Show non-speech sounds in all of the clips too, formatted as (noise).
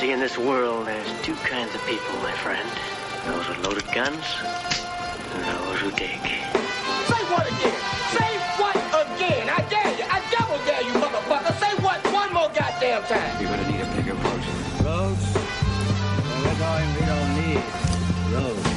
see, in this world, there's two kinds of people, my friend. Those with loaded guns, and those who dig. Say what again? Say what again? I dare you. I double dare you, motherfucker. Say what one more goddamn time. You're gonna need a bigger boat. Roads? Well, we're going, we don't need roads.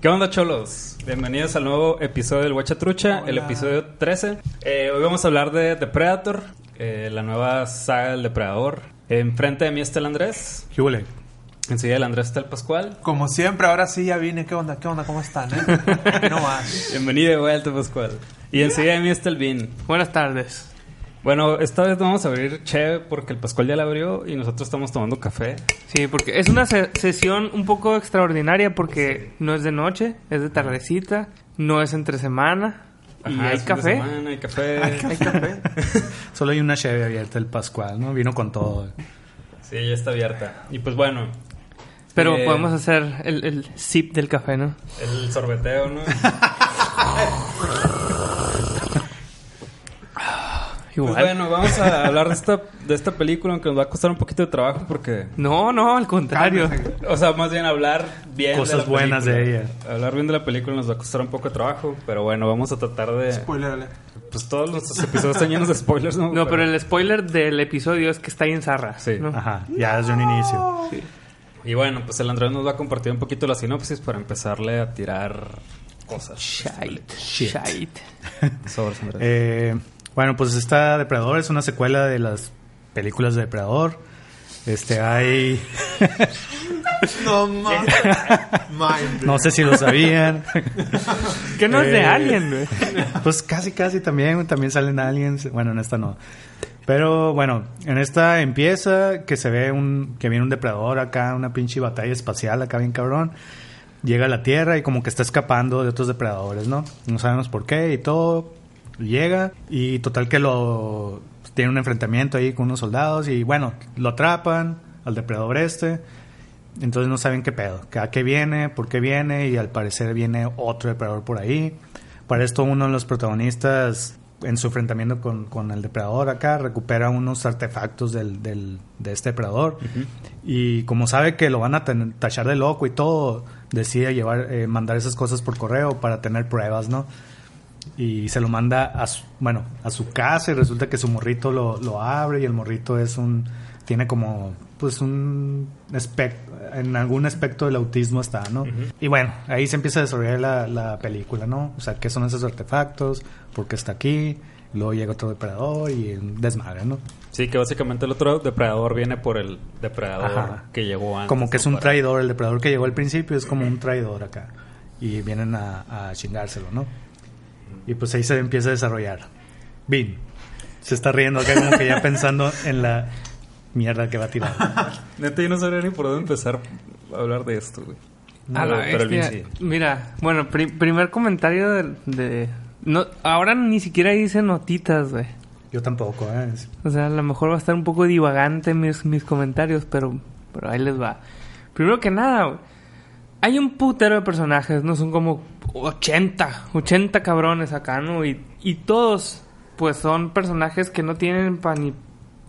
¿Qué onda, cholos? Bienvenidos al nuevo episodio del Huachatrucha, el episodio 13. Eh, hoy vamos a hablar de Depredator, eh, la nueva saga del Depredador. Enfrente de mí está el Andrés. ¿Qué huele? Enseguida el Andrés está el Pascual. Como siempre, ahora sí ya vine. ¿Qué onda? ¿Qué onda? ¿Cómo están? Eh? (laughs) no más. Bienvenido de vuelta, Pascual. Y enseguida de mí está el Vin. Buenas tardes. Bueno, esta vez vamos a abrir Che porque el Pascual ya la abrió y nosotros estamos tomando café. Sí, porque es una se- sesión un poco extraordinaria porque no es de noche, es de tardecita, no es entre semana y hay café. semana, hay café. (laughs) Hay café. (laughs) Solo hay una Chevy abierta, el Pascual, ¿no? Vino con todo. Sí, ya está abierta. Y pues bueno, Pero Eh, podemos hacer el, el sip del café, ¿no? el sorbeteo, ¿no? (laughs) Igual. Pues bueno, vamos a hablar de esta, de esta película, aunque nos va a costar un poquito de trabajo porque... No, no, al contrario. O sea, más bien hablar bien Cosas de la buenas película. de ella. Hablar bien de la película nos va a costar un poco de trabajo, pero bueno, vamos a tratar de... Spoiler alert. Pues todos nuestros episodios están llenos de spoilers, ¿no? No, pero el spoiler del episodio es que está ahí en Zarra. Sí. ¿no? Ajá, ya desde un inicio. Y bueno, pues el Andrés nos va a compartir un poquito la sinopsis para empezarle a tirar cosas. Shite. Shit. Shite. Andrés. Eh, bueno, pues esta Depredador es una secuela de las películas de Depredador. Este, hay... (laughs) No. Mind no sé si lo sabían. (laughs) Que no es de Eh, Alien, güey. Pues casi, casi también, también salen aliens. Bueno, en esta no. Pero bueno, en esta empieza que se ve un, que viene un depredador acá, una pinche batalla espacial acá bien cabrón. Llega a la Tierra y como que está escapando de otros depredadores, ¿no? No sabemos por qué y todo. Llega y total que lo tiene un enfrentamiento ahí con unos soldados y bueno, lo atrapan al depredador este. Entonces no saben qué pedo, que a qué viene, por qué viene y al parecer viene otro depredador por ahí. Para esto uno de los protagonistas en su enfrentamiento con, con el depredador acá recupera unos artefactos del, del- de este depredador y como sabe que lo van a tachar de loco y todo, decide llevar, eh, mandar esas cosas por correo para tener pruebas, ¿no? Y se lo manda a su, bueno, a su casa y resulta que su morrito lo, lo abre y el morrito es un tiene como pues un espec- en algún aspecto del autismo está, ¿no? Y bueno, ahí se empieza a desarrollar la, la película, ¿no? O sea, qué son esos artefactos, por qué está aquí, luego llega otro depredador y desmadre, ¿no? Sí, que básicamente el otro depredador viene por el depredador Ajá. que llegó antes. Como que es un Para- traidor, el depredador que llegó al principio es como un traidor acá. Y vienen a, a chingárselo, ¿no? Y pues ahí se empieza a desarrollar. Bin. Se está riendo acá como que ya pensando en la mierda que va a tirar. (laughs) Neta, yo no sabría ni por dónde empezar a hablar de esto, güey. A la pero el Vin bestia. sí. Mira, bueno, pri- primer comentario de, de- no, ahora ni siquiera dice notitas, güey. Yo tampoco, ¿eh? Es- O sea, a lo mejor va a estar un poco divagante mis, mis comentarios, pero, pero ahí les va. Primero que nada, güey, hay un putero de personajes, ¿no? Son como 80, 80 cabrones acá, ¿no? Y, y todos, pues son personajes que no tienen pa' ni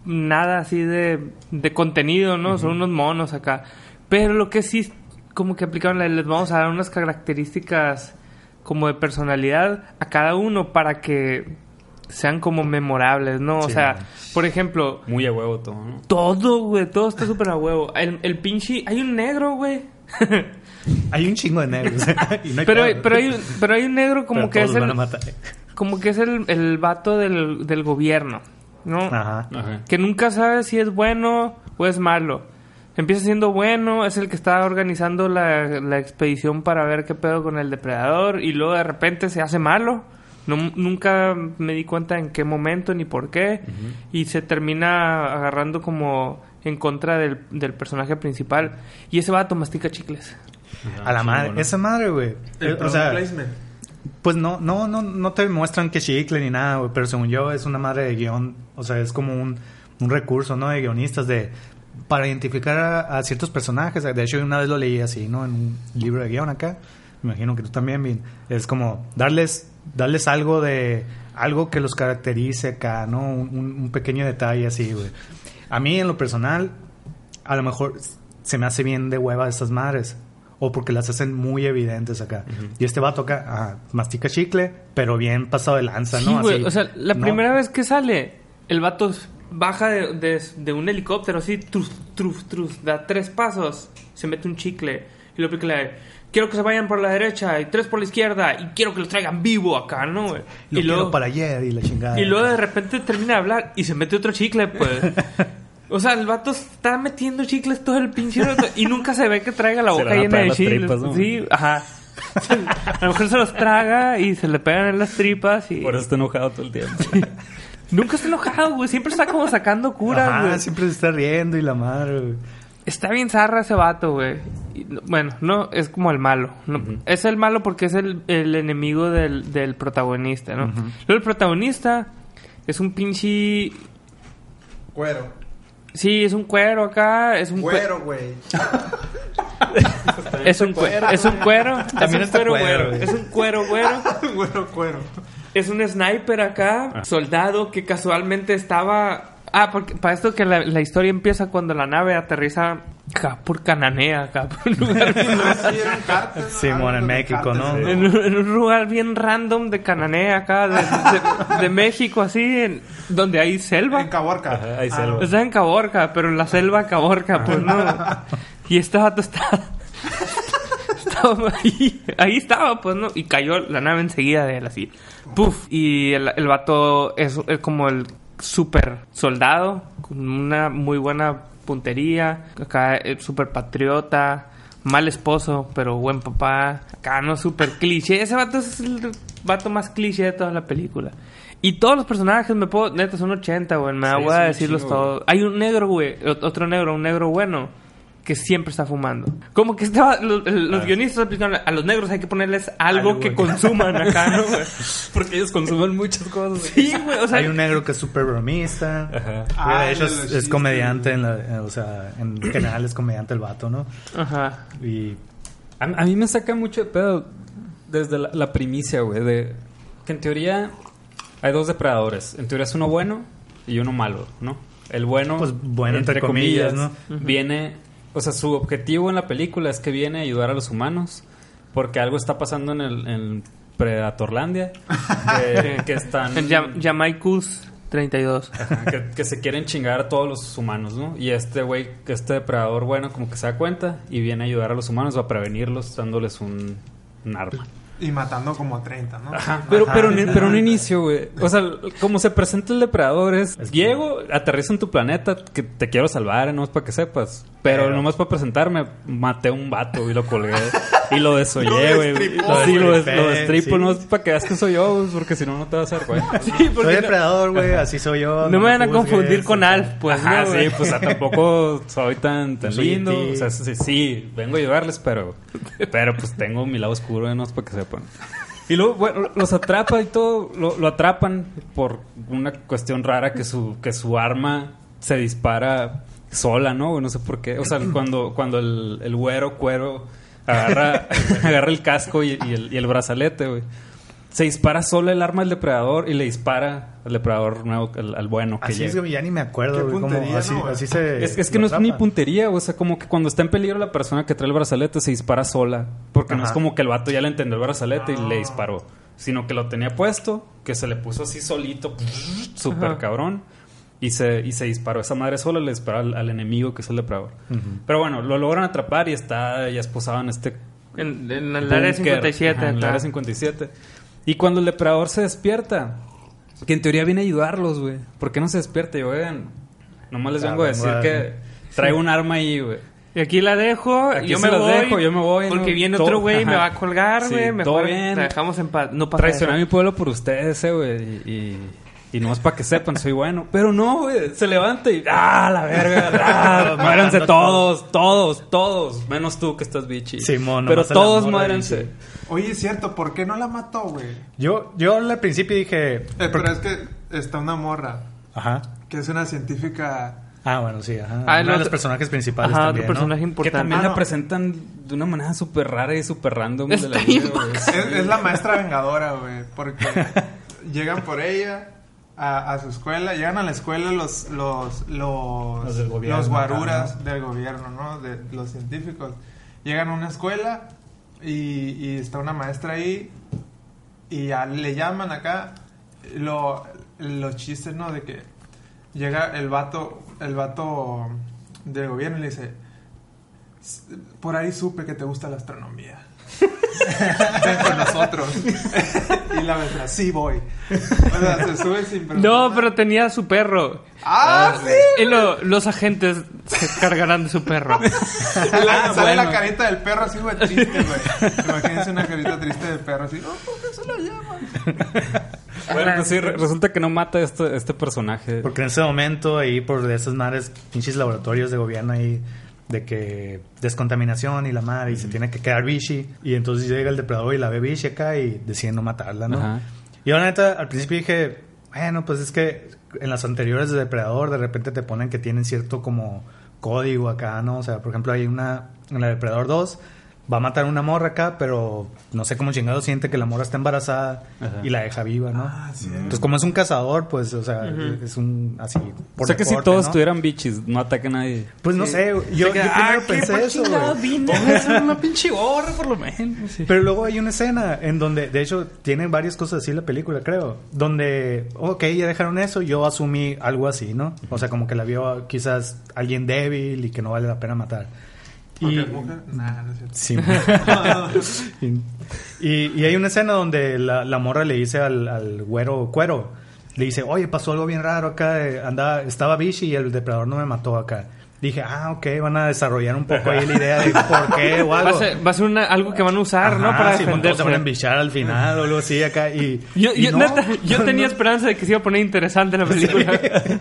nada así de, de contenido, ¿no? Son unos monos acá. Pero lo que sí, como que aplicaron, le- les vamos a dar unas características como de personalidad a cada uno para que sean como memorables, ¿no? O sea, por ejemplo, Muy a huevo todo, ¿no? todo, güey, todo está súper a huevo. El, el pinche, hay un negro, güey. (laughs) Hay un chingo de negros. (laughs) y no hay pero, pedo. pero, hay, un- pero hay un negro como Pero que es el, (laughs) como que es el, el vato del, del gobierno, ¿no? Ajá. Ajá. Que nunca sabe si es bueno o es malo. Empieza siendo bueno, es el que está organizando la, la expedición para ver qué pedo con el depredador y luego de repente se hace malo. No, nunca me di cuenta en qué momento ni por qué y se termina agarrando como en contra del, del personaje principal y ese vato mastica chicles. A la madre. Esa madre, güey. Eh, o sea, placement. Pues no, no, no, no te muestran que chicle ni nada, güey, pero según yo es una madre de guion, o sea, es como un, un recurso, ¿no? De guionistas de para identificar a, a ciertos personajes. De hecho, una vez lo leí así, ¿no? En un libro de guion acá. Me imagino que tú también, Vin. Es como darles darles algo de algo que los caracterice acá, ¿no? Un pequeño detalle así, güey. A mí, en lo personal, a lo mejor se me hace bien de hueva estas madres. O porque las hacen muy evidentes acá. Y este vato acá, ah, mastica chicle, pero bien pasado de lanza, Sí, ¿no? Así, O sea, la ¿no? primera vez que sale, el vato baja de, de- de un helicóptero así, truf, truf, truf, da tres pasos, se mete un chicle y lo aplica la Quiero que se vayan por la derecha y tres por la izquierda y quiero que los traigan vivo acá, ¿no, güey? Lo y luego, para ayer y la chingada. y luego de repente termina de hablar y se mete otro chicle, pues. (laughs) O sea, el vato está metiendo chicles todo el pinche rato y nunca se ve que traiga la boca llena de chicles. tripas, ¿no? Sí, ajá. A lo mejor se los traga y se le pegan en las tripas y... Por eso está enojado todo el tiempo. Nunca está enojado, güey. Siempre está como sacando curas, Ajá, güey. siempre se está riendo y la madre, güey. Está bien zarra ese vato, güey. Y, Bueno, no, es como el malo. No, Es el malo porque es el, el enemigo del, del protagonista, ¿no? Luego el protagonista es un pinche... Cuero. Sí, es un cuero acá, es un cue- Cuero, güey. (laughs) Es un cuero. Es un cuero. (laughs) También es un cuero, cuero, güero. Es un cuero, güero. (laughs) Cuero, cuero. Es un sniper acá, soldado que casualmente estaba. Ah, porque para esto que la, la historia empieza cuando la nave aterriza acá por Cananea, acá por un lugar bien, (laughs) Sí, en México, ¿no? en un- en un lugar bien random de Cananea acá, de, de- de México, así, en- donde hay selva. En Caborca. Ajá, hay Ah, selva. Está en Caborca, pero en la selva Caborca, pues no. (laughs) Y este vato está. (laughs) Estaba ahí, ahí estaba, pues no. Y cayó la nave enseguida de él, así. Puf. Y el, el vato es, es como el super soldado, con una muy buena puntería. Acá es super patriota. Mal esposo, pero buen papá. Acá no super cliché. Ese vato es el vato más cliché de toda la película. Y todos los personajes, me puedo, neta, son 80, güey. Me Sí, voy a decirlos todos. Hay un negro, güey. ot- Otro negro, un negro bueno. Que siempre está fumando. Como que estaba. Los, los guionistas. A los negros hay que ponerles algo, Algo, que güey. consuman acá, ¿no, (laughs) güey? Porque ellos consumen muchas cosas. Sí, güey. O sea, Hay un negro que es súper bromista. Ajá. Ah, de hecho es, comediante, en la, o sea, en general es comediante el vato, ¿no? Ajá. Y A, a mí me saca mucho de pedo desde la, la primicia, güey, de que en teoría hay dos depredadores. En teoría es uno bueno y uno malo, ¿no? El bueno, Pues, bueno, entre comillas, ¿no? Viene, o sea, su objetivo en la película es que viene a ayudar a los humanos porque algo está pasando en el en Predatorlandia (laughs) que, que están En Jam- Jamaicus 32. Ajá, que, que se quieren chingar a todos los humanos, ¿no? Y este güey, este depredador bueno, como que se da cuenta y viene a ayudar a los humanos, va a prevenirlos dándoles un, un arma. Y matando como 30, ¿no? Ajá, pero, pero, en- pero un inicio, güey. O sea, como se presenta el depredador es... Llego, aterrizo en tu planeta, que te quiero salvar, no es para que sepas. Pero, Pero- nomás para presentarme, maté a un vato y lo colgué. y lo desollé, (laughs) Lo güey. sí, lo, des- güey. lo destripo, Sí. no es para que veas que soy yo, güey, porque si no, no te vas a dar cuenta. Sí, soy porque no, depredador, güey, así soy yo. no me van a confundir con. Alf, pues. Ajá, no, sí, pues o (laughs) sea, tampoco soy tan, tan Soy lindo. O sea, sí, sí, vengo a ayudarles, pero, pero pues tengo mi lado oscuro, no es para que (laughs) Y luego, bueno, los atrapa y todo, lo, lo atrapan por una cuestión rara que su, que su arma se dispara sola, ¿no? No sé por qué. O sea, cuando, cuando el, el güero cuero agarra, (laughs) agarra el casco y, y el, y el brazalete, güey. Se dispara sola el arma del depredador y le dispara al depredador nuevo, al, al bueno que Así llega. es, güey, ya ni me acuerdo, Qué güey, cómo puntería, así, ¿no, güey? así se... Es, es que no es ni puntería, o sea, como que cuando está en peligro la persona que trae el brazalete se dispara sola. Porque no es como que el vato ya le entendió el brazalete y le disparó. Sino que lo tenía puesto, que se le puso así solito, súper cabrón. Y se, y se disparó. Esa madre sola le disparó al, al enemigo que es el depredador. Pero bueno, lo logran atrapar y está ya esposado en este En, en el área búnker. 57. Ajá, en el área 57. Y cuando el depredador se despierta, que en teoría viene a ayudarlos, güey. ¿Por qué no se despierta? Y, oigan, nomás les Ah, vengo a decir que traigo un arma ahí, güey. Y aquí la dejo, Aquí yo se me voy. dejo, yo me voy, Porque ¿no? viene otro güey y me va a colgar, Sí, güey. todo mejor bien. Dejamos en paz. No pasa Traicioné a mi pueblo por ustedes, eh, güey. Y, y, y no es para que sepan, soy bueno. Pero no, güey. Se levanta y. ¡Ah, la verga! ¡Ah! (laughs) muéranse todos, todos, todos. Menos tú que estás bichi. Simón, Pero todos muéranse. Oye, es cierto, ¿por qué no la mató, güey? Yo, yo al principio dije... Eh, pero es que está una morra Ajá. que es una científica Ah, bueno, sí, ajá. Ah, Uno de los personajes principales Ajá, también, otro ¿no? personaje Que importante. también Ah, la presentan de una manera súper rara y súper random de la vida, es la maestra vengadora, güey. Porque (laughs) llegan por ella a, a su escuela. Llegan a la escuela los los los, Los del gobierno los guaruras acá, del gobierno, ¿no? De los científicos. Llegan a una escuela y, y está una maestra ahí y ya le llaman acá lo, los chistes, ¿no? De que llega el vato, el vato del gobierno y le dice, "S- por ahí supe que te gusta la astronomía. (laughs) Ven con nosotros. y la maestra, sí voy. O sea, se sube sin preguntar. No, pero tenía su perro. ¡Ah, sí! Y lo- los agentes se cargarán de su perro. La- sale la carita del perro así, güey, triste, güey. Imagínense una carita triste del perro así. Oh, ¿por qué se lo llaman? Bueno, pues sí, re- resulta que no mata a este, este personaje. Porque en ese momento, ahí por esas madres, pinches laboratorios de gobierno ahí, de que descontaminación y la madre, y se tiene que quedar Vichy. Y entonces llega el depredador y la ve Vichy acá y deciden no matarla, ¿no? Y yo, la neta, al principio dije, bueno, pues es que en las anteriores de Depredador de repente te ponen que tienen cierto como código acá, ¿no? O sea, por ejemplo, hay una, en la Depredador 2, va a matar a una morra acá, pero no sé cómo chingado siente que la morra está embarazada Ajá. y la deja viva, ¿no? Ah, sí. Entonces, como es un cazador, pues, o sea, es un así. o sea que si todos ¿no? tuvieran bichis, no ataque a nadie. Pues no sé, yo, yo primero pensé eso, (laughs) una (laughs) pinche gorra, por lo menos. Pero luego hay una escena en donde, de hecho, tienen varias cosas así la película, creo. Donde, ok, ya dejaron eso, yo asumí algo así, ¿no? O sea, como que la vio quizás alguien débil y que no vale la pena matar. Y, es mujer. Nah, no es cierto. sí. (laughs) y, y hay una escena donde la, la morra le dice al, al güero cuero, le dice, oye, pasó algo bien raro acá, eh, andaba, estaba Vichy y el depredador no me mató acá. Dije, ah, ok, van a desarrollar un poco ahí la idea de (laughs) por qué o Va algo. a ser, va a ser una- algo que van a usar, ¿no? Ajá, Para sí, pues, se van a defenderse. embichar al final o algo así acá y... Yo, y yo, no, neta, yo no, tenía esperanza de que se iba a poner interesante la (laughs) película. (laughs)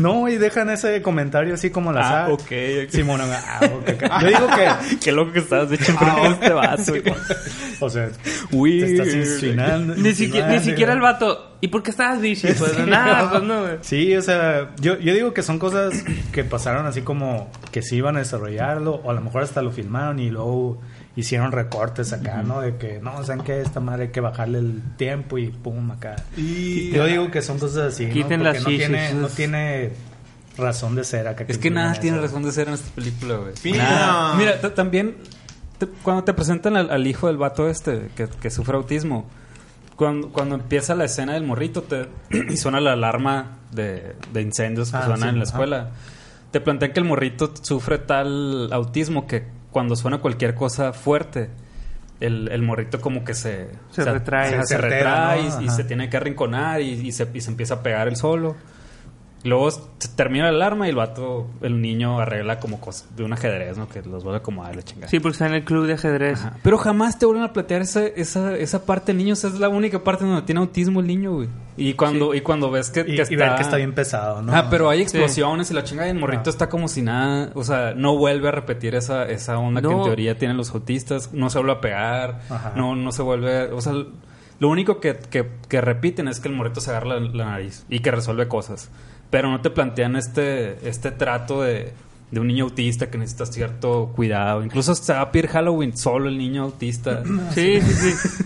No, y dejan ese comentario así como la Ah, ok, ok. Simón, ah, ok. Yo digo que... Qué loco que estás, de hecho, de este vato. güey. O sea, Weird. te estás insinuando. ni, siquiera, ni siquiera el vato. ¿Y por qué estabas bichi? Pues nada, pues no, güey. Sí, o sea, yo, yo digo que son cosas que pasaron así como que sí iban a desarrollarlo, o a lo mejor hasta lo filmaron y luego hicieron recortes acá, ¿no? De que, no, ¿saben qué? Esta madre hay que bajarle el tiempo y pum, acá. Y Yo digo que son cosas así, ¿no? Quiten Porque las no tiene, no tiene razón de ser acá. Es que nada tiene eso. razón de ser en esta película, güey. Mira, también cuando te presentan al, al hijo del vato este que, que sufre autismo, cuando, cuando empieza la escena del morrito te, y suena la alarma de, de incendios que Ah, suena sí, en la ajá. escuela, te plantean que el morrito sufre tal autismo que cuando suena cualquier cosa fuerte, el, el morrito como que se... Se retrae. Se, Se se altera, retrae ¿no? y- se tiene que arrinconar y, y se, y se empieza a pegar el solo. Luego se termina la alarma y el vato, el niño arregla como cosas de un ajedrez, ¿no? Que los vuelve a acomodar la chingada. Sí, porque está en el club de ajedrez. Ajá. Pero jamás te vuelven a plantear esa, esa, esa parte del niño. O sea, es la única parte donde tiene autismo el niño, güey. Y cuando, y cuando ves que, Y, que y ver que está bien pesado, ¿no? Ah, pero hay explosiones y la chingada y el morrito Ah. está como si nada, o sea, no vuelve a repetir esa, esa onda que en teoría tienen los autistas, no se vuelve a pegar, Ajá. no, no se vuelve, o sea, lo único que, que, que repiten es que el morrito se agarra la, la nariz y que resuelve cosas, pero no te plantean este, este trato de, de un niño autista que necesita cierto cuidado, incluso se va a pedir Halloween solo el niño autista. (clears throat) Sí, sí, sí.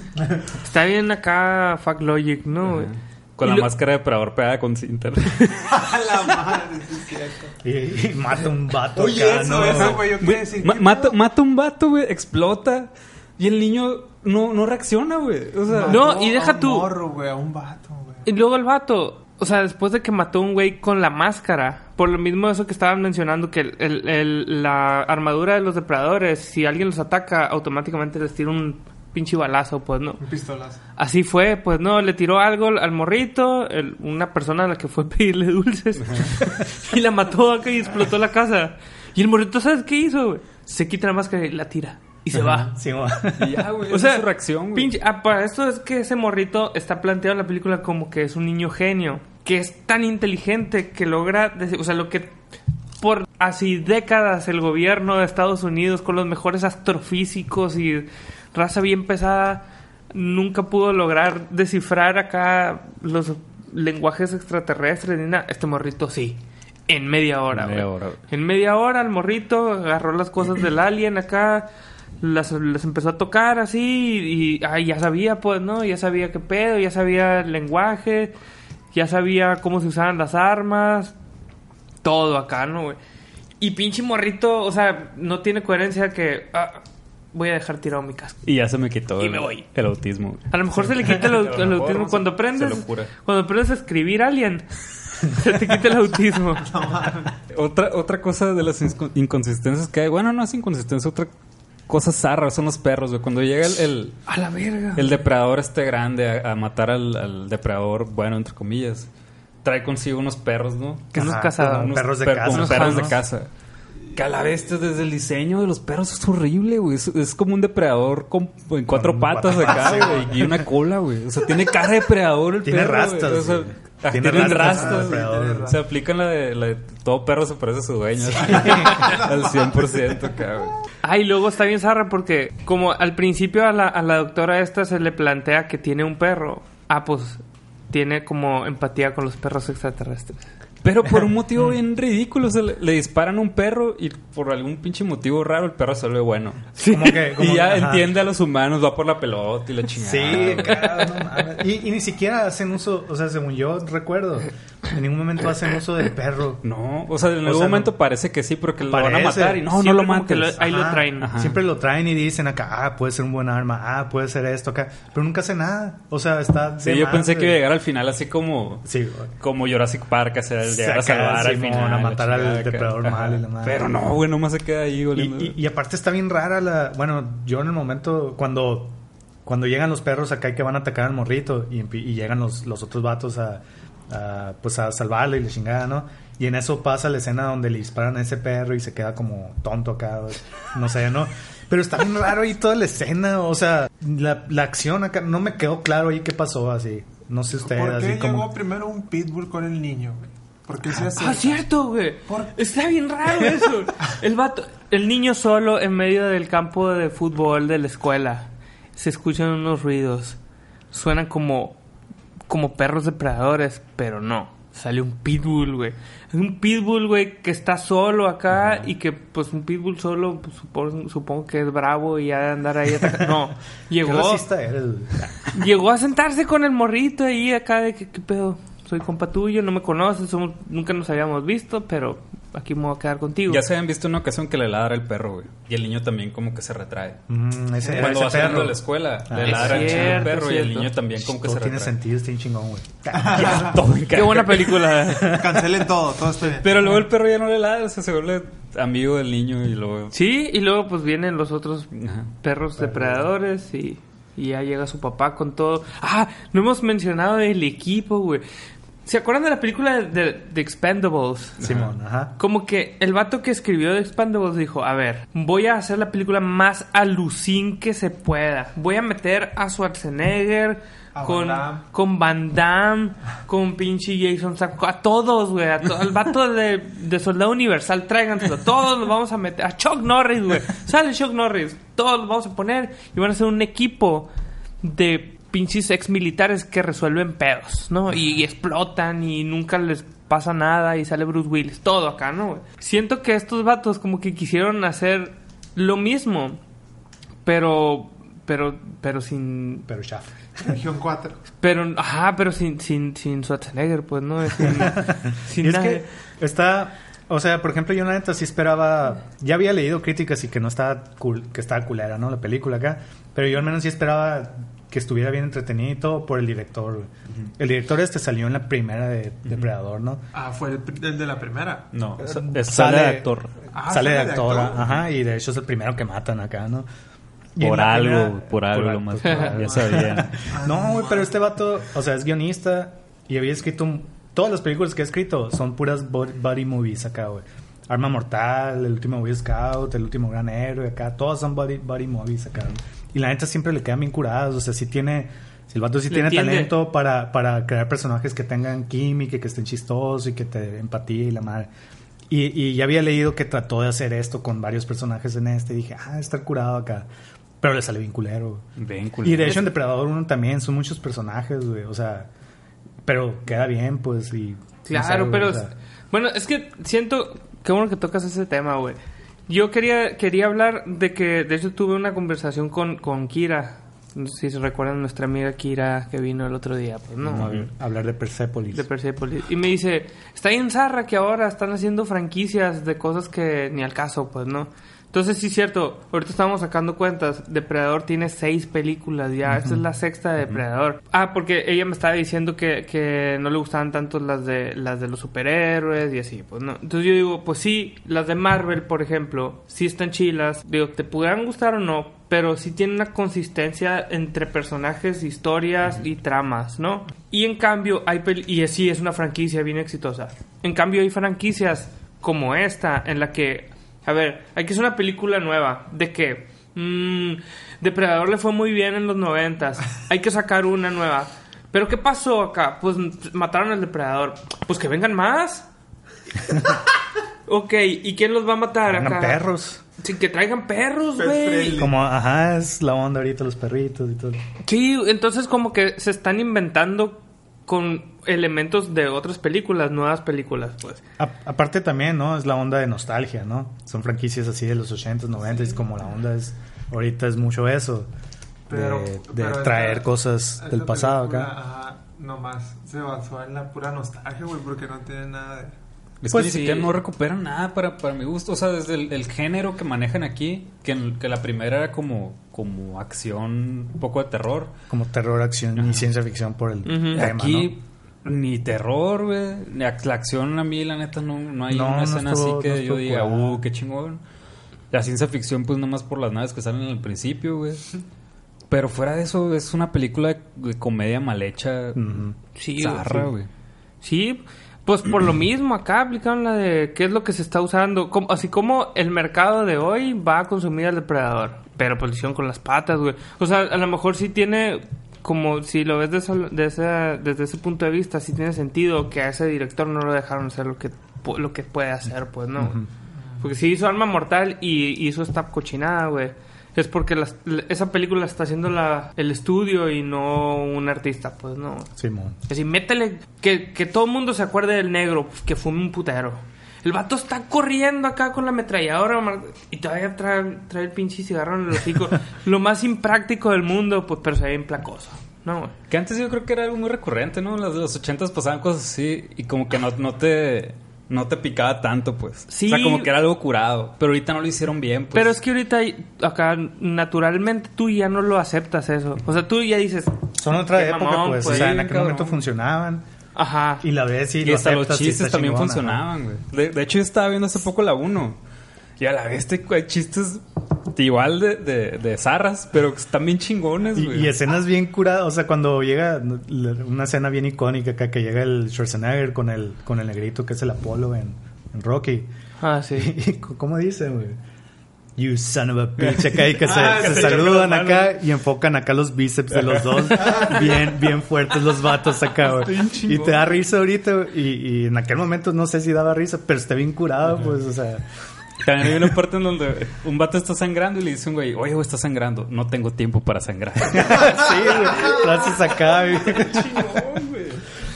Está bien acá, Fuck Logic, ¿no? güey? Con Y la lo- máscara de predador pegada con cinta. (laughs) A la madre, es cierto. Y, y mata un vato Oye, acá, eso, ¿no? eso, güey, yo decir. Ma- ¿qué mata, un vato, güey, explota. Y el niño no, no reacciona, güey. O sea, No, y deja a un tú. morro, güey, a un vato, güey. Y luego el vato, o sea, después de que mató a un güey con la máscara, por lo mismo eso que estaban mencionando, que el, el- el- la armadura de los depredadores, si alguien los ataca, automáticamente les tira un pinche balazo, pues no. Un pistolazo. Así fue, pues no, le tiró algo al morrito, una persona a la que fue a pedirle dulces, (laughs) (laughs) y la mató acá y explotó la casa. Y el morrito, ¿sabes qué hizo? Se quita la máscara y la tira. Y se va. Sí, mo- y ya, güey. (laughs) O esa sea, es su reacción, güey. pinche- ah, para esto es que ese morrito está planteado en la película como que es un niño genio, que es tan inteligente que logra, decir- o sea, lo que por así décadas el gobierno de Estados Unidos con los mejores astrofísicos y raza bien pesada nunca pudo lograr descifrar acá los lenguajes extraterrestres ni nada. Este morrito sí. en media hora, En media hora, güey. En media hora el morrito agarró las cosas del alien acá, las, las empezó a tocar así y, y, ay, ya sabía, pues, ¿no? Ya sabía qué pedo, ya sabía el lenguaje, ya sabía cómo se usaban las armas, todo acá, ¿no, güey? Y pinche morrito, o sea, no tiene coherencia que ah, voy a dejar tirado mi casco. Y ya se me quitó Y el, me voy. el autismo. A lo mejor se le quita el, (laughs) autismo se- cuando aprendes. Cuando aprendes a escribir alien, (laughs) se te quita el autismo. (laughs) Otra, otra cosa de las inconsistencias que hay, bueno, no es inconsistencia, otra cosa zarra son los perros, güey. Cuando llega el, el, A la verga. el depredador este grande a, a matar al, al depredador, bueno, entre comillas, trae consigo unos perros, ¿no? Que unos Unos perros de per- casa. Unos perros de casa. Que a la vez, desde el diseño de los perros es horrible, güey. Es, es como un depredador con, en cuatro Con patas cuatro acá, güey. Y una cola, güey. O sea, tiene cara de depredador el Tiene perro, güey. rastas, O sea, ah, Tiene rastas. depredador. güey. Se aplican la de, la de todo perro se parece a su dueño. así, (laughs) al 100% acá, güey. Ah, luego está bien zarra porque como al principio a la, a la doctora esta se le plantea que tiene un perro. Ah, pues tiene como empatía con los perros extraterrestres. Pero por un motivo bien ridículo, o sea, le, le disparan a un perro y por algún pinche motivo raro el perro se vuelve bueno. Como que, como- y ya ajá. entiende a los humanos, va por la pelota y la chingada. Sí, claro, no mames. y, y ni siquiera hacen uso, o sea, según yo recuerdo, en ningún momento hacen uso del perro. No, o sea, en O algún sea, momento no- parece que sí, porque lo van a matar y no, no lo lo- ahí lo traen. Ajá. Siempre lo traen y dicen acá, ah, puede ser un buen arma, ah, puede ser esto acá, pero nunca hace nada. O sea, está. Sí, yo pensé que iba a llegar al final así como, Sí, como Jurassic Park, o sea, el llegar a Saca, salvar al Simón, final. a la matar al depredador y la madre. Pero no, güey, nomás se queda ahí, Y, oliendo. y- y aparte está bien rara la... Bueno, yo en el momento cuando, cuando llegan los perros acá y que van a atacar al morrito y, llegan los, los otros vatos a, a, pues a salvarlo y la chingada, ¿no? Y en eso pasa la escena donde le disparan a ese perro y se queda como tonto acá, no sé, ¿no? Pero está bien raro ahí toda la escena, o sea, la, la acción acá, no me quedó claro ahí qué pasó así. No sé ustedes, ¿Por qué así como... primero un pitbull con el niño, güey? ¿Por qué se hace Ah, cierto, güey. ¿Por? Está bien raro eso. El vato, el niño solo en medio del campo de fútbol de la escuela. Se escuchan unos ruidos. Suenan como como perros depredadores, pero no. Sale un pitbull, güey. Es un pitbull, güey, que está solo acá y que, pues, un pitbull solo, pues, supongo, supongo que es bravo y ha de andar ahí atacando. No, (laughs) ¿Qué llegó, racista eres? llegó a sentarse con el morrito ahí acá de que, ¿qué pedo? Soy compa tuyo, no me conoces, somos, nunca nos habíamos visto, pero aquí me voy a quedar contigo. Ya se habían visto una ocasión que le ladra el perro, güey. Y el niño también como que se retrae. Mm, ese, Cuando ese va saliendo de la escuela, Ah. le ladra el cierto, perro y el niño también como que Todo se tiene retrae. sentido, está bien chingón, güey. (laughs) Qué buena película. Cancelen todo, todo está bien. Pero luego el perro ya no le ladra, o sea, se vuelve amigo del niño y luego... sí, y luego pues vienen los otros Ajá. perros depredadores y, y ya llega su papá con todo. Ah, no hemos mencionado el equipo, güey. ¿Se acuerdan de la película de, de, de Expendables? Simón, ajá. Como que el vato que escribió The Expendables dijo, a ver, voy a hacer la película más alucin que se pueda. Voy a meter a Schwarzenegger A con, Van Damme. con Van Damme, con pinche Jason Statham, a todos, güey, a to- al vato de, de Soldado Universal, tráiganselo, todos los vamos a meter, a Chuck Norris, güey, sale Chuck Norris, todos los vamos a poner y van a ser un equipo de pinches ex militares que resuelven pedos, ¿no? Y, y explotan y nunca les pasa nada y sale Bruce Willis, todo acá, ¿no? Siento que estos vatos como que quisieron hacer lo mismo, pero, pero, pero sin, Pero chaf. Región 4. pero, ajá, pero sin, sin, sin Schwarzenegger, pues, ¿no? Sin, (laughs) sin Y es nada. que está... O sea, por ejemplo, yo la neta sí esperaba... Ya había leído críticas y que no estaba cool, que estaba culera, ¿no? La película acá. Pero yo al menos sí esperaba que estuviera bien entretenido y todo por el director. El director este salió en la primera de Depredador, ¿no? Ah, fue el, pr- el de la primera. No, es- Sale- es- sale de actor. Ah, sale de sale de actor, actor. ajá. Y de hecho es el primero que matan acá, ¿no? Por algo, primera- por algo, algo, más. por algo. ya sabían. (laughs) No, güey, pero este vato, o sea, es guionista y había escrito un- todas las películas que ha escrito son puras bo- buddy movies acá, güey. Arma Mortal, El último Boy Scout, El último Gran Héroe, acá, todas son buddy, buddy movies acá. güey. Y la neta siempre le quedan bien curadas, o sea, sí tiene, si el vato sí tiene entiende. talento para, para crear personajes que tengan química, que estén chistosos y que te empatía y la madre. Y, y ya había leído que trató de hacer esto con varios personajes en este y dije, ah, está curado acá. Pero le sale bien culero. Ven, culero. Y de hecho en Depredador 1 también son muchos personajes, güey. O sea, pero queda bien, pues, y Claro, pero... o sea. Bueno, es que siento... Qué bueno que tocas ese tema, güey. Yo quería, quería hablar de que... De hecho, tuve una conversación con, con Kira. No sé si se recuerdan nuestra amiga Kira que vino el otro día. Pues no. Hablar de Persepolis. De Persepolis. Y me dice, está bien zarra que ahora están haciendo franquicias de cosas que ni al caso, pues, ¿no? Entonces, sí, cierto. Ahorita estamos sacando cuentas. Depredador tiene seis películas ya. Esta es la sexta de Depredador. Ah, porque ella me estaba diciendo que, que no le gustaban tanto las de, las de los superhéroes y así, pues, ¿no? Entonces yo digo, pues sí, las de Marvel, por ejemplo, sí están chilas. Digo, te pudieran gustar o no, pero sí tienen una consistencia entre personajes, historias y tramas, ¿no? Y en cambio, hay y sí, es una franquicia bien exitosa. En cambio, hay franquicias como esta, en la que, a ver, hay que hacer una película nueva, de que mm, Depredador le fue muy bien en los noventas, (laughs) hay que sacar una nueva. Pero ¿qué pasó acá? Pues mataron al depredador. Pues que vengan más. (laughs) ok, ¿y quién los va a matar Eran acá? perros. Sí, que traigan perros, Pet güey. Como, ajá, es la onda ahorita, los perritos y todo. Sí, entonces como que se están inventando con elementos de otras películas, nuevas películas, pues. A- aparte también, ¿no? Es la onda de nostalgia, ¿no? Son franquicias así de los 80s, 90s, como la onda es... Ahorita es mucho eso. Pero, de, de pero traer esta- cosas esta del pasado película, acá. ajá, nomás se basó en la pura nostalgia, güey, porque no tiene nada de... Es Pues que ni siquiera no recuperan nada para, para mi gusto. O sea, desde el, el género que manejan aquí, que, que la primera era como, como acción, un poco de terror. Como terror, acción y ciencia ficción por el tema, aquí ni terror, güey. Ni ac- La acción a mí, la neta, no, no hay No, una no escena estuvo- así que no yo estuvo diga, uh, qué chingón. La ciencia ficción, pues nomás por las naves que salen al principio, güey. (laughs) Pero fuera de eso, es una película de, de comedia mal hecha. Ujú. Sí, zarra, sí. güey. Sí, pues por lo mismo acá aplicaron la de qué es lo que se está usando, como, así como el mercado de hoy va a consumir al depredador, pero pues lo hicieron con las patas, güey. O sea, a lo mejor sí tiene como si lo ves de esa- de esa- desde ese punto de vista, sí tiene sentido que a ese director no lo dejaron hacer lo que lo que puede hacer, pues no. Porque si hizo Arma Mortal y hizo esta cochinada, güey. Es porque las- esa película la está haciendo la, el estudio y no un artista, pues no. Simón. Así, métele que, que todo el mundo se acuerde del negro, pues, que fue un putero. El vato está corriendo acá con la ametralladora y todavía trae, trae el pinche cigarro en el hocico. (laughs) Lo más impráctico del mundo, pues, pero se ve bien placoso. No, güey. Que antes yo creo que era algo muy recurrente, ¿no? Las de los ochentas pasaban cosas así y como que no, no te no te picaba tanto, pues. Sí. O sea, como que era algo curado. Pero ahorita no lo hicieron bien, pues. Pero es que ahorita, acá, naturalmente, tú ya no lo aceptas eso. O sea, tú ya dices, Son otra época, mamón, pues. pues. o sea, en aquel cabrón. momento funcionaban. ajá. Y la ves y, Y lo hasta los aceptas chistes está también chingona, funcionaban, güey. De, de hecho, yo estaba viendo hace poco la 1. Y a la vez te- hay chistes igual de, de, de zarras, pero que están bien chingones, Y, güey. y escenas bien curadas, o sea, cuando llega una escena bien icónica acá, que llega el Schwarzenegger con el, con el negrito que es el Apolo en, en Rocky. Ah, sí. (laughs) Y, ¿Cómo dice, güey? You son of a bitch, acá y que (laughs) se, Ah, se saludan acá y enfocan acá los bíceps de los dos, (laughs) bien, bien fuertes los vatos acá, güey. Y te da risa ahorita, güey, y, y en aquel momento no sé si daba risa, pero está bien curado, pues, o sea, También hay una parte en donde un vato está sangrando y le dice un güey, oye, güey, está sangrando. No tengo tiempo para sangrar. (laughs) sí, güey, frases acá, güey.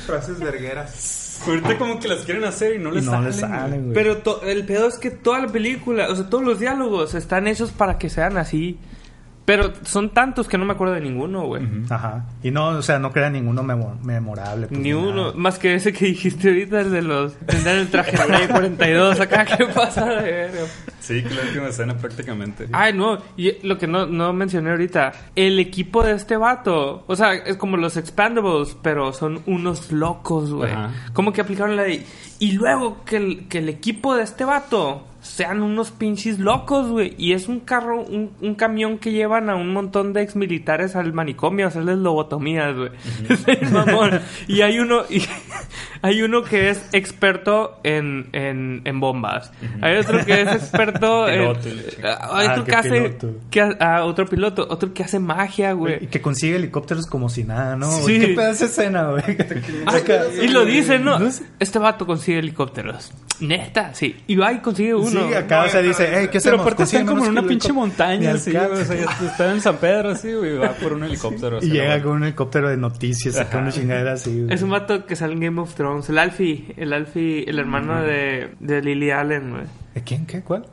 Frases vergueras. Ahorita como que las quieren hacer y no les no salen. le salen, güey. Pero el pedo es que toda la película, o sea, todos los diálogos están hechos para que sean así. Pero son tantos que no me acuerdo de ninguno, güey. Ajá. Y no, o sea, no crea ninguno memo- memorable. pues, Ni uno, nada. más que ese que dijiste ahorita, el de los. Tendrán el traje de Rey 42 acá, (laughs) ¿qué pasa de verga? Sí, que la última escena prácticamente. Ay, no, y lo que no, no mencioné ahorita, el equipo de este vato, o sea, es como los Expandables, pero son unos locos, güey. Ajá. Como que aplicaron la de... Y luego que el, que el equipo de este vato sean unos pinches locos, güey. Y es un carro, un, un camión que llevan a un montón de exmilitares al manicomio a hacerles lobotomías, güey. Es (laughs) mamón. y hay uno, y (laughs) hay uno que es experto en, en, en bombas. Hay otro que es (laughs) experto en... Piloto y. Ah, Hay Ah, otro que hace... piloto. Que, ah, otro piloto. Otro que hace magia, Y güey. que consigue helicópteros como si nada, ¿no? Sí. ¿Qué pedazo de escena, güey? Ah, y lo dicen, ¿no? No. Este vato consigue helicópteros. Neta, sí. Y va y consigue uno. Sí, acá se dice, hey, ¿qué Pero hacemos? aparte están como en una un pinche montaña, güey. O sea, ya están en San Pedro, así, güey. y Va por un helicóptero. así, Y llega con un helicóptero de noticias, acá una chingadera así. güey. Es un vato que sale en Game of Thrones. El Alfie. El Alfie, el hermano de, de Lily Allen, güey. ¿De quién? ¿Qué? ¿Cuál?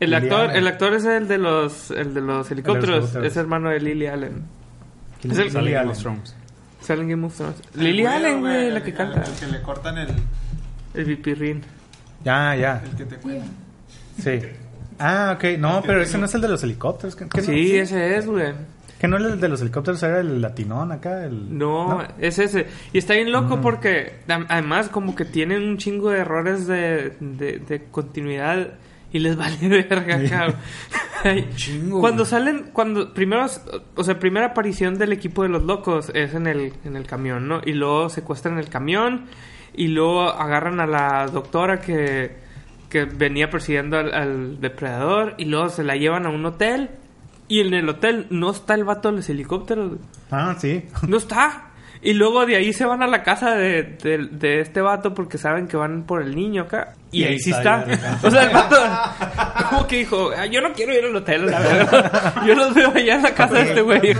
El Lily actor, Allen. el actor es el de los, el de los helicópteros. Es hermano de Lily Allen. ¿Quién Es el- Sale Lily Game Allen. of Thrones. Sale en Game of Thrones. Lily Allen, güey, la que canta. El que le cortan el, El vipirrín. Ya, ya. el que te cuenta. Sí. Ah, ok. No, pero ese no es el de los helicópteros. ¿Qué, qué no? Sí, ese es, güey. ¿Que no el de los helicópteros era el latinón acá? El... No, es ese. Y está bien loco porque am- además como que tienen un chingo de errores de, de, de continuidad y les (laughs) vale verga acá. Chingo, cuando salen, cuando primero, o sea, primera aparición del equipo de los locos es en el, en el camión, ¿no? Y luego secuestran el camión y luego agarran a la doctora que, que venía persiguiendo al, al depredador y luego se la llevan a un hotel y en el hotel no está el vato de los helicópteros. Ah, sí. No está. Y luego de ahí se van a la casa de, de- de este vato porque saben que van por el niño acá. Y, Y ahí ahí sí está, O sea, el vato como que dijo, "Ah, yo no quiero ir al hotel, la verdad. (laughs) Yo los veo allá en la casa de este güey.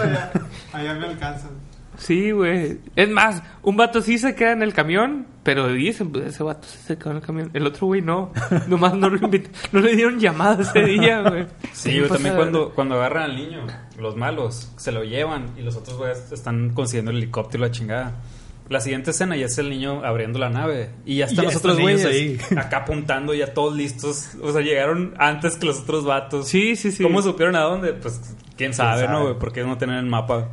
Allá me alcanzan. Sí, güey. Es más, un vato sí se queda en el camión, pero dicen, pues ese vato sí se quedó en el camión. El otro güey no. (laughs) Nomás no lo invit- no le dieron llamada ese día, güey. Sí, ¿Qué güey, pasa? también cuando, cuando agarran al niño, los malos, se lo llevan y los otros güeyes están consiguiendo el helicóptero y la chingada. La siguiente escena ya es el niño abriendo la nave. Y ya están ya los otros están ellos güeyes ahí. acá apuntando, ya todos listos. O sea, llegaron antes que los otros vatos. Sí, sí, sí. ¿Cómo supieron a dónde? Pues quién sabe, sabe? ¿no, güey? Porque no tienen el mapa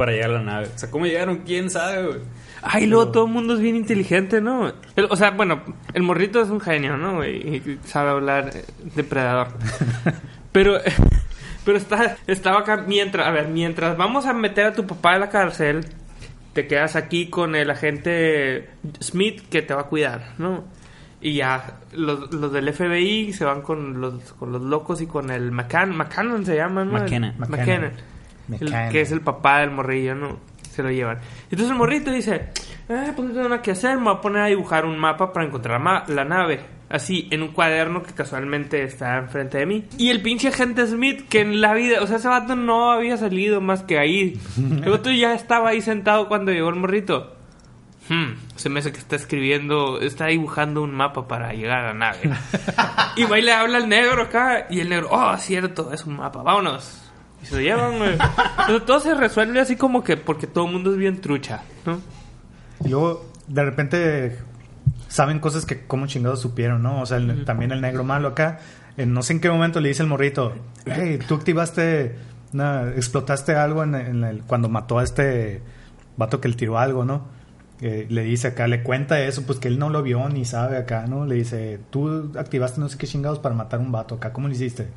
para llegar a la nave. O sea, ¿cómo llegaron? ¿Quién sabe, güey? Ay, luego todo el mundo es bien inteligente, ¿no? El- o sea, bueno, el morrito es un genio, ¿no? güey? Y sabe hablar eh, depredador. (laughs) Pero, (laughs) pero está, estaba acá mientras, a ver, mientras vamos a meter a tu papá en la cárcel, te quedas aquí con el agente Smith que te va a cuidar, ¿no? Y ya los, los del FBI se van con los, con los locos y con el McCann, McCannon se llama, ¿no? McKenna. McKenna. McKenna. El que es el papá del morrillo, ¿no? Se lo llevan. Entonces el morrito dice, eh, pues no tengo nada que hacer, me voy a poner a dibujar un mapa para encontrar la, ma- la nave. Así, en un cuaderno que casualmente está enfrente de mí. Y el pinche agente Smith, que en la vida, o sea, ese vato no había salido más que ahí. (laughs) El vato ya estaba ahí sentado cuando llegó el morrito. Hmm, se me hace que está escribiendo, está dibujando un mapa para llegar a la nave. (laughs) y va y le habla al negro acá, y el negro, oh, cierto, es un mapa, vámonos. Y se lo llevan, güey. Pero todo se resuelve así como que porque todo el mundo es bien trucha, ¿no? Y luego, de repente, saben cosas que como chingados supieron, ¿no? O sea, el- también el negro malo acá, en no sé en qué momento le dice el morrito, hey, tú activaste, una- explotaste algo en, en el- cuando mató a este vato que le tiró algo, ¿no? Eh, le dice acá, le cuenta eso, pues que él no lo vio ni sabe acá, ¿no? Le dice, tú activaste no sé qué chingados para matar a un vato acá, ¿cómo lo hiciste?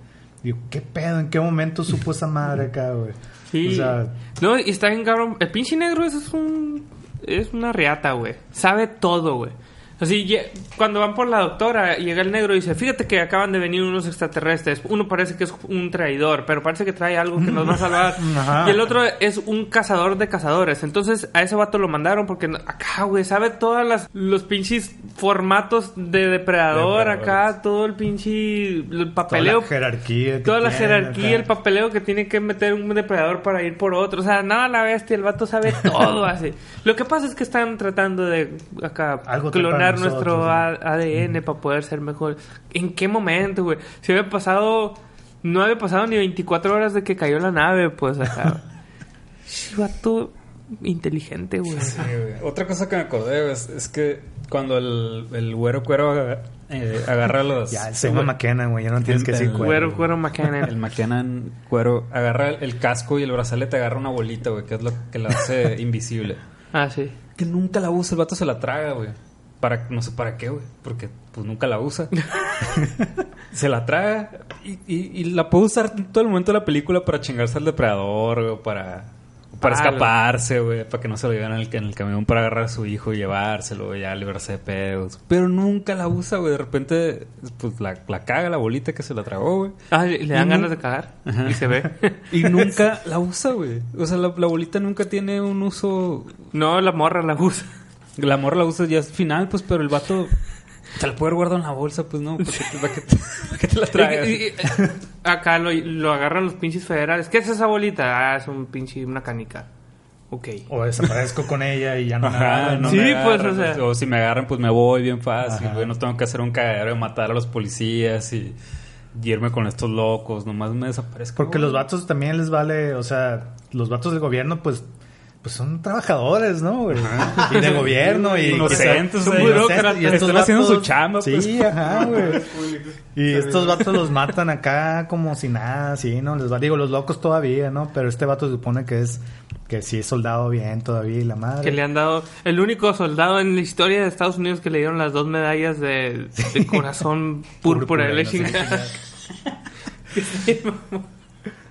Digo, ¿qué pedo? ¿En qué momento supo esa madre acá, güey? Sí. O sea, No, y está bien cabrón. El pinche negro es un... Es una reata, güey. Sabe todo, güey. Así, cuando van por la doctora, llega el negro y dice, fíjate que acaban de venir unos extraterrestres. Uno parece que es un traidor, pero parece que trae algo que nos va a salvar. (laughs) Ajá. y el otro es un cazador de cazadores. Entonces, a ese vato lo mandaron porque acá, güey, sabe todas las los pinches formatos de depredador acá, todo el pinche el toda papeleo. la jerarquía. Toda la tiene jerarquía, acá. el papeleo que tiene que meter un depredador para ir por otro. O sea, nada, la bestia, el vato sabe todo (laughs) así. Lo que pasa es que están tratando de acá Algo clonar nuestro nosotros, ADN para poder ser mejor. ¿En qué momento, güey? Si había pasado, no había pasado ni 24 horas de que cayó la nave, pues acá. (laughs) Sí, vato inteligente, güey. Sí, güey. Otra cosa que me acordé güey, es, es que cuando el, el güero cuero aga- eh, agarra (laughs) los... Ya, se llama McKenna, güey. Ya no tienes que El- decir el cuero. Cuero, cuero McKenna. (laughs) El McKenna cuero agarra el, el casco y el brazalete agarra una bolita, güey, que es lo que la hace invisible. Ah, sí. Que nunca la usa, el vato se la traga, güey. Para, no sé para qué, güey. Porque pues nunca la usa. (laughs) se la traga y, y- y la puede usar en todo el momento de la película para chingarse al depredador, güey, o para, para Ah, escaparse, güey, para que no se lo lleven en el, en el camión para agarrar a su hijo y llevárselo, ya librarse de pedos. Pero nunca la usa, güey. De repente, pues la, la caga la bolita que se la tragó, güey. Ah, le dan ganas de cagar. Ajá. Y se ve. (laughs) Y nunca la usa, güey. O sea, la, la bolita nunca tiene un uso no, la morra la usa. La morra la usa ya es final, pues, pero el vato (laughs) Te la puedes guardar en la bolsa, pues no. ¿Para qué te, para qué te- (laughs) para qué te la? Y- y- y- acá lo, lo agarran los pinches federales. ¿Qué es esa bolita? Ah, es un pinche, una canica. Ok. O desaparezco con ella y ya no me Ajá, agarran, no. Sí, me pues, agarran, o sea. o si me agarran, pues me voy bien fácil, Ajá. No tengo que hacer un cagadero de matar a los policías y, y irme con estos locos. Nomás me desaparezco. Porque los vatos también les vale, o sea, los vatos del gobierno, pues, pues son trabajadores, ¿no? güey? (laughs) Y de gobierno y Inocentes, y estos Están haciendo su chamba, Sí, pues. ajá, güey. (laughs) Y estos vatos los matan acá como si nada, sí, ¿no? Les va, digo, los locos todavía, ¿no? Pero este vato se supone que es, que sí es soldado bien todavía y la madre. Que le han dado... El único soldado en la historia de Estados Unidos que le dieron las dos medallas de, de corazón (laughs) púrpura. De.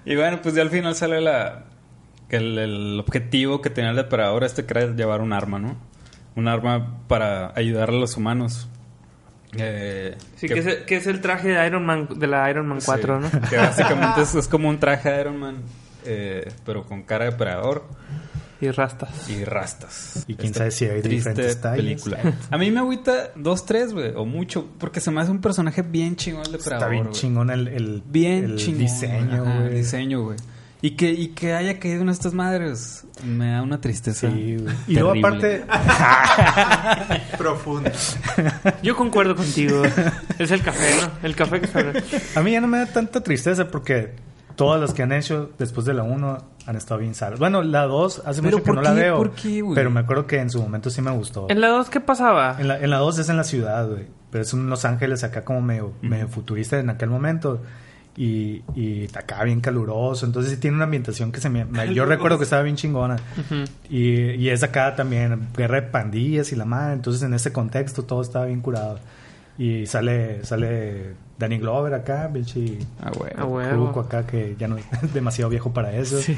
Y bueno, pues ya al final sale la el, el objetivo que tenía el depredador este que era llevar un arma, ¿no? Un arma para ayudar a los humanos. Eh, Sí, que, es, el- que es el traje de Iron Man, de la Iron Man 4, sí, ¿no? Que básicamente (laughs) es, es como un traje de Iron Man, eh, pero con cara de depredador Y rastas. y rastas. Y quién Esta sabe si hay diferentes película. A mí me agüita dos, tres, güey, o mucho, porque se me hace un personaje bien chingón el depredador. Está bien chingón el, el, Bien el chingón. diseño, güey. el diseño, güey. Y que, y que haya caído en estas madres me da una tristeza. Sí, güey. Y luego aparte, (laughs) Profundo. Yo concuerdo contigo. es el café, ¿no? El café que sabe. a mí ya no me da tanta tristeza porque todas las que han hecho después de la 1 han estado bien salas. Bueno, la 2 hace ¿Pero mucho que no la veo. ¿Por qué, güey? pero me acuerdo que en su momento sí me gustó. ¿En la 2 qué pasaba? En la, en la 2 es en la ciudad, güey. Pero es en Los Ángeles acá como medio, medio futurista en aquel momento. Y, y está acá bien caluroso. Entonces sí tiene una ambientación que se me... me- yo recuerdo que estaba bien chingona. Y, y es acá también guerra de pandillas y la madre. Entonces en ese contexto todo estaba bien curado. Y sale sale Danny Glover acá, pinche Ah, güey. Ah, acá que ya no es (laughs) demasiado viejo para eso. Sí.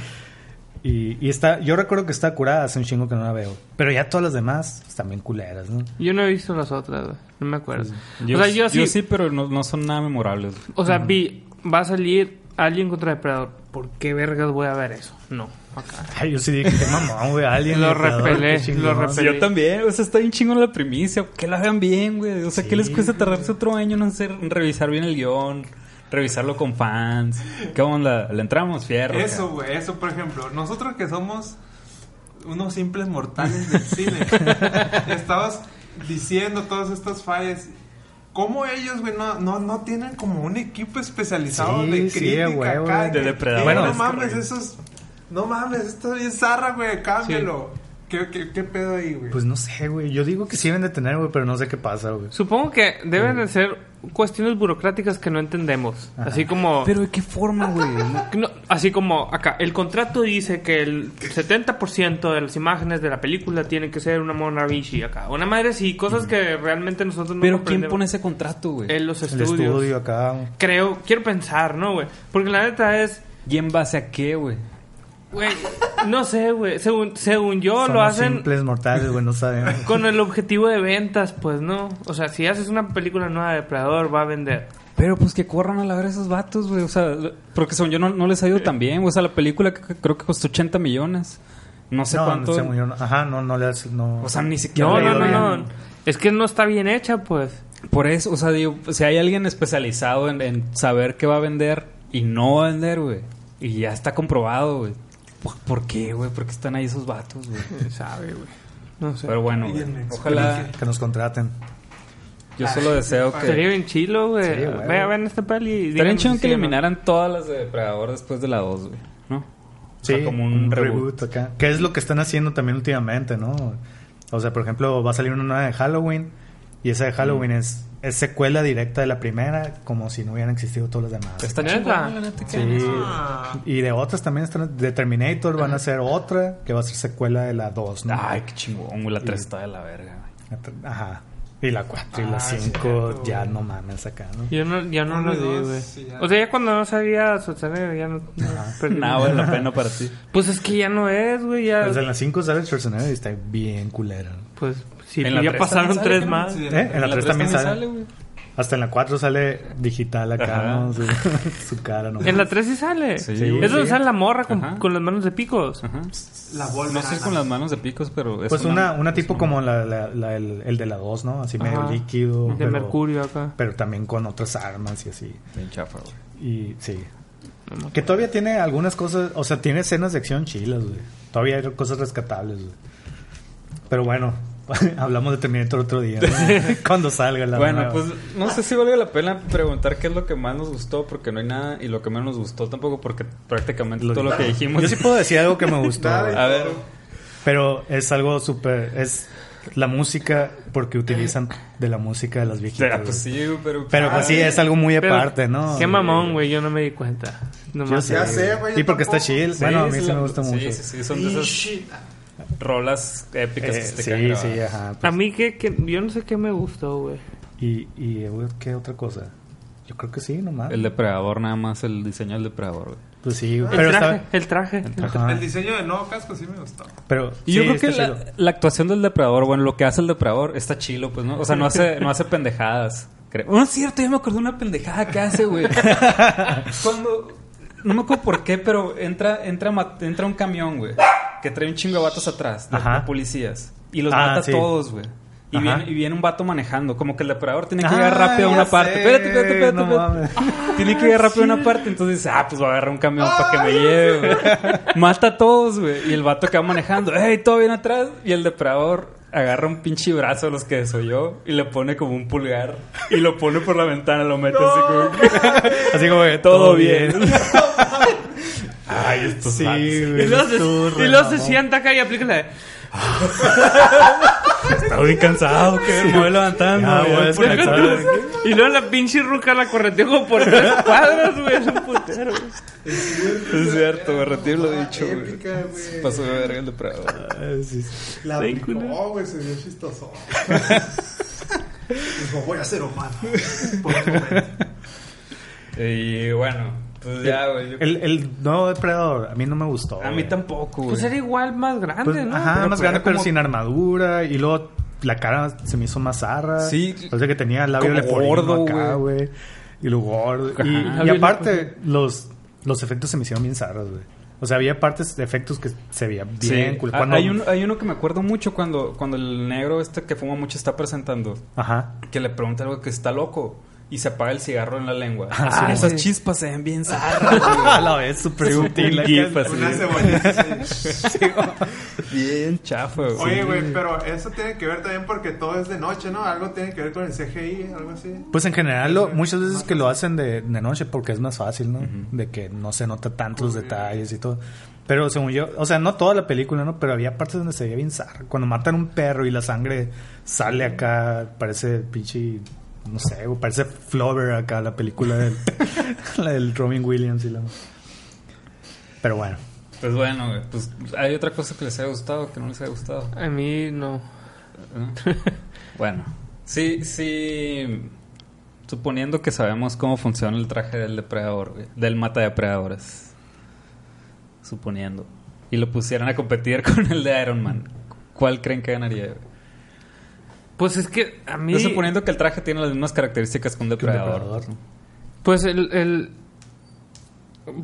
Y, y está, yo recuerdo que está curada, hace un chingo que no la veo. Pero ya todas las demás están bien culeras, ¿no? Yo no he visto las otras, güey. No me acuerdo. Yo, o sea, yo sí. sí, pero no, no son nada memorables. O sea, vi, va a salir alguien contra Depredador. ¿Por qué vergas voy a ver eso? No, acá. Ay, yo sí dije, qué mamón, güey, alguien. Lo repelé, lo repelé. Yo también, o sea, está bien chingón la primicia. Que la vean bien, güey. O sea, Sí, ¿qué les cuesta tardarse otro año en, hacer, en revisar bien el guion? Revisarlo con fans. ¿Qué onda? ¿Le entramos? Fierro. Eso, güey, eso, por ejemplo. Nosotros que somos unos simples mortales del cine, (laughs) estabas diciendo todas estas fallas. ¿Cómo ellos, güey, no, no, no tienen como un equipo especializado Sí, de crítica acá? güey. De que- depredador. que, Bueno, no es mames, correcto. esos... No mames, esto es zarra, güey, cámbialo. ¿Qué, qué, qué pedo ahí, güey? Pues no sé, güey. Yo digo que sí deben de tener, güey, pero no sé qué pasa, güey. Supongo que deben de ser cuestiones burocráticas que no entendemos. Ajá. Así como... Pero ¿de qué forma, güey? No, así como acá, el contrato dice que el 70% de las imágenes de la película tienen que ser una Mona Vichy acá. Una madre sí, cosas que realmente nosotros no Pero ¿quién pone ese contrato, güey? En los El estudios. estudio acá. Creo, quiero pensar, ¿no, güey? Porque la neta es... ¿Y en base a qué, güey? Güey, no sé, güey. Según, según yo, lo hacen simples mortales, güey, no sabemos. (laughs) con el objetivo de ventas, pues, ¿no? O sea, si haces una película nueva de Depredador, va a vender. Pero pues que corran a la ver esos vatos, güey. O sea, porque según yo no, no les ha ido tan bien. güey. O sea, la película que- creo que costó 80 millones. No sé no, cuánto. no yo Ajá, no, no le hace, no. O sea, ni siquiera. No, no, no, no. Es que no está bien hecha, pues. Por eso, o sea, digo, si hay alguien especializado en, en saber qué va a vender y no va a vender, güey. Y ya está comprobado, güey. ¿Por, por qué, güey? ¿Por qué están ahí esos vatos, güey? ¿Quién sabe, güey? No sé. Pero bueno, güey, ojalá. Que nos contraten. Yo solo deseo que. Sería bien chilo, güey. Sí. Vean, esta peli. Estaría chido que o no. eliminaran todas las de Depredador después de la 2, güey. ¿No? O Sí, sea, como un, reboot. acá. Que es lo que están haciendo también últimamente, ¿no? O sea, por ejemplo, va a salir una nueva de Halloween. Y esa de Halloween Mm. es, es secuela directa de la primera, como si no hubieran existido todos los demás. Está ¿Neta? Sí. Ah. Y de otras también están. De Terminator van a hacer otra que va a ser secuela de la 2, ¿no? Ay, qué chingón. La 3 está de la verga. Ajá. Y la 4 y la Ah, 5 cierto, ya no mames acá, ¿no? Yo no, ya no lo dos, güey. O sea, ya cuando no sabía Schwarzenegger, ya no... no. Nada vale la pena para ti. Pues es que ya no es, güey. Ya... Pues en la 5 sale Schwarzenegger y está bien culera. Pues sí, ya tres pasaron también sale, tres ¿no? más. Sí, ¿Eh? En la 3 también sale. Hasta en la 4 sale digital acá. ¿no? Su, (laughs) su cara, ¿no? En la 3 sí sale. Sí, es donde sí. sale la morra con, con las manos de picos. Ajá. La No sé si con las manos de picos, pero es Pues una, una es tipo como la, la- la- el, el de la 2, ¿no? Así medio líquido. De pero, mercurio acá. Pero también con otras armas y así. Bien chafa, güey. Y sí. Que todavía tiene algunas cosas, o sea, tiene escenas de acción chilas, güey. Todavía hay cosas rescatables, güey. Pero bueno, (laughs) hablamos de Terminator otro día, ¿no? (laughs) Cuando salga la Bueno, nueva. pues no sé si valga la pena preguntar qué es lo que más nos gustó, porque no hay nada, y lo que menos nos gustó tampoco, porque prácticamente Lo- todo lo que dijimos. Yo sí puedo decir algo que me (laughs) gustó. A ver, Pero es algo súper... Es la música, porque utilizan de la música de las viejitas. ah, pues sí, pero. Pero pues sí, es algo muy Pero, aparte, ¿no? Qué mamón, güey. Yo no me di cuenta. Yo Nomás. sé, Ya sé, güey, Y porque está chill. Sí, bueno, a mí sí, la- me gusta sí, mucho. Sí, sí, son de esas. Rolas épicas Eh, que se sí, quedan sí, ajá. A pues. mí que, que yo no sé qué me gustó, güey. Y, y ¿qué otra cosa? Yo creo que sí, nomás. El depredador, nada más, el diseño del depredador, güey. Pues sí, güey. El pero traje, está... el traje. El diseño del nuevo casco sí me gustó. Pero Y yo sí, creo que la, actuación del depredador, bueno, lo que hace el depredador está chilo, pues, ¿no? O sea, no hace, no hace pendejadas. creo. No es cierto, ya me acordé de una pendejada que hace, güey. (laughs) Cuando. No me acuerdo por qué, pero entra, entra, entra un camión, güey. Que trae un chingo de vatos atrás, de, policías. Y los Ah, mata sí. todos, güey. Y viene, y viene un vato manejando. Como que el depredador tiene que Ah, llegar rápido a una parte. sé, Espérate, espérate, espérate. no espérate. mames. Tiene que llegar rápido a una parte. Entonces dice, ah, pues voy a agarrar un camión para que me lleve, güey. Mata a todos, güey. Y el vato que va manejando, ¡ey, todo bien atrás! Y el depredador agarra un pinche brazo de los que desoyó y le pone como un pulgar. Y lo pone por la ventana, lo mete así como (laughs) Así como que todo bien. (laughs) Ay, estos Sí, güey. Y luego, se, estuvo re y luego se sienta acá y aplica la de... (laughs) Estaba bien cansado, que me voy levantando. Ya, ya voy a descansar. Y luego la pinche ruca la correteó como por tres cuadras, güey. Es un putero. Es cierto, me retiro lo dicho, güey. Épica, güey. Pasó de verga el sí. La Bien aplicó, güey, se vio chistoso. (laughs) Dijo, voy a ser humano. Por un momento. Y bueno, pues ya, güey. yo- El, el nuevo depredador a mí no me gustó. A mí güey. tampoco, güey. Pues era igual más grande, Pues, ¿no? Ajá, Pero más pues grande, pero como- sin armadura. Y luego la cara se me hizo más zarra. Sí. Parece que tenía el labio leporino gordo, acá, güey. Y lo gordo. Y, aparte, los, los efectos se me hicieron bien zarras, güey. O sea, había partes de efectos que se veía bien. Sí. cool. Ah, Cuando- Hay, uno, hay uno que me acuerdo mucho cuando, cuando el negro este que fuma mucho está presentando. Ajá. Que le pregunta algo que está loco. Y se apaga el cigarro en la lengua. Ah, Ah, esas Sí. chispas se ven bien zarras, (laughs) A la vez, súper sutil. (laughs) Bien chafa, güey. Oye, güey, pero eso tiene que ver también porque todo es de noche, ¿no? Algo tiene que ver con el CGI, algo así. Pues en general, lo- muchas veces que lo hacen de, de noche porque es más fácil, ¿no? De que no se nota tanto los detalles y todo. Pero según yo, o sea, no toda la película, ¿no? Pero había partes donde se veía bien zarra. Cuando matan un perro y la sangre sale acá, parece pinche, no sé, parece Flower acá, la película del, (laughs) la del Robin Williams y la... Pero bueno, Pues bueno, güey. Pues hay otra cosa que les haya gustado, que no les haya gustado. A mí no. ¿no? bueno, sí, sí. Suponiendo que sabemos cómo funciona el traje del depredador, güey, del mata depredadores. Suponiendo. Y lo pusieran a competir (laughs) con el de Iron Man. ¿Cuál creen que ganaría? Pues es que a mí... Yo suponiendo que el traje tiene las mismas características que un que un depredador. depredador. Pues el, el...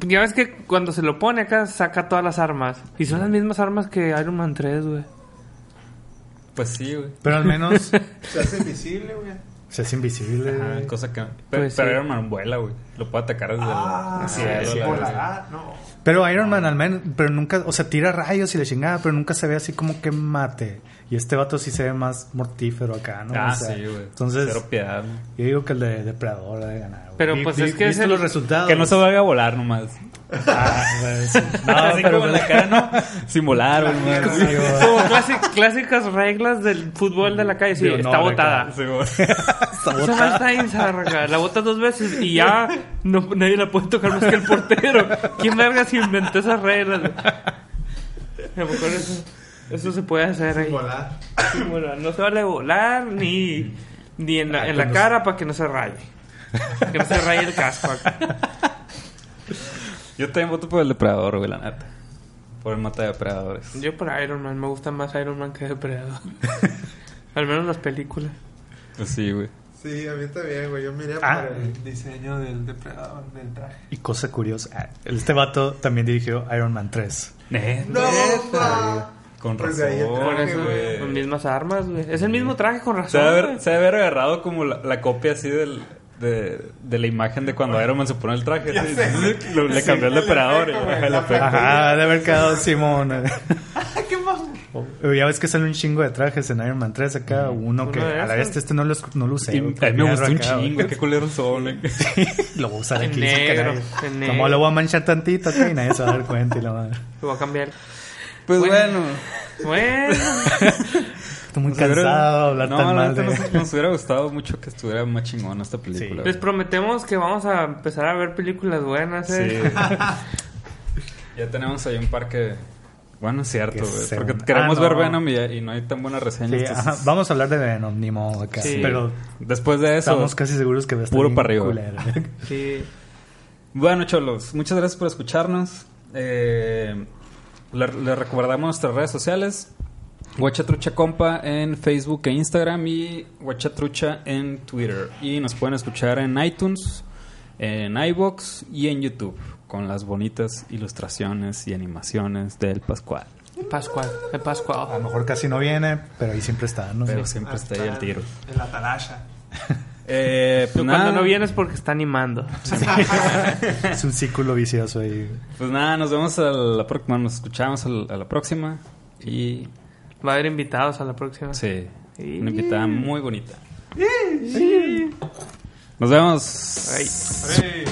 Ya ves que cuando se lo pone acá saca todas las armas. Y son las mismas armas que Iron Man 3, güey. Pues sí, güey. Pero al menos (laughs) Se hace invisible, güey. Se hace invisible. Ajá, cosa que... Pero, Pues pero sí. Iron Man vuela, güey. Lo puede atacar desde Ah, el sí, cielo. sí, la volará. verdad. No. Pero Iron Man al menos, pero nunca, o sea, tira rayos y le chingada, pero nunca se ve así como que mate. Y este vato sí se ve más mortífero acá, ¿no? Ah, O sea, sí, güey. Entonces, Cero piedad, ¿no? yo digo que el de Depredador debe ganar. Pero, Vi- pues, vi- es que es ¿viste el- los resultados. Que no se vaya a volar nomás. Ah, sí. (laughs) No, Así pero como en la cara, ¿no? Sin volar, güey. nomás. Sí. Como (laughs) clasi- clásicas reglas del fútbol de la calle. Sí, Digo, está botada. Sí, (laughs) está zarra. La bota dos veces y ya no, nadie la puede tocar más que el portero. ¿Quién verga se inventó esas reglas? A lo mejor eso, eso se puede hacer ahí. Volar. Sí, bueno, no se vale volar ni, ni en la, en la cara para que no se raye. Que no se raye el casco. Yo también voto por el depredador, güey, la neta. Por el mata depredadores. Yo por Iron Man, me gusta más Iron Man que Depredador. (laughs) Al menos las películas. Pues sí, güey. Sí, a mí también, güey. Yo miré Ah. por el diseño del depredador, del traje. Y cosa curiosa, ah, este vato también dirigió Iron Man 3. Neta. pa! Con Pues razón. de traje, eso, güey. con mismas armas, güey. Es el mismo traje con Se razón. debe, haber, güey. se debe haber agarrado como la, la copia así del, de, de la imagen de cuando Iron Man se pone el traje. Sé. lo- le Sí, cambió el el depredador. ajá, de haber quedado Simón. (laughs) ¿Qué más? Ya ves que sale un chingo de trajes en Iron Man 3 acá. Uno que Uno de a la vez este no, los, no lo usé. Y güey, a mí me gustó un acá, chingo. Qué culeros son. eh. (laughs) Lo voy a usar aquí. Como lo voy a manchar tantito y nadie se va a dar cuenta y la madre. Lo voy a cambiar. Pues Bueno. bueno. Bueno. (laughs) Estoy muy Nos hubiera- cansado de hablar no, tan la mal neta de... nos, nos hubiera gustado mucho que estuviera más chingona esta película. Sí. Les prometemos que vamos a empezar a ver películas buenas, Sí. eh. (laughs) ya tenemos ahí un par que... Bueno, es cierto, Que güey. se- Porque Ah, queremos no. ver Venom y, y no hay tan buena reseña. Sí, entonces, ajá, Vamos a hablar de Venom, ni modo acá. Sí. Pero Después de eso... estamos casi seguros que va a estar puro para arriba. culera. (laughs) Sí. Bueno, cholos, muchas gracias por escucharnos. Eh, le, le recordamos nuestras redes sociales. Guachatrucha Compa en Facebook e Instagram y Guachatrucha en Twitter. Y nos pueden escuchar en iTunes, en iBox y en YouTube con las bonitas ilustraciones y animaciones del Pascual. Pascual. A Pascual. lo mejor casi no viene, pero ahí siempre está, ¿no? Pero siempre está ahí el tiro. En la talasha. (laughs) Eh, pues, Cuando nada, no vienes porque está animando. (laughs) Es un círculo vicioso ahí. pues nada, nos vemos a la próxima. Nos escuchamos a a la próxima. Y Va a haber invitados a la próxima. sí, Sí. una invitada muy bonita. Nos vemos. Ay. ¡Ey!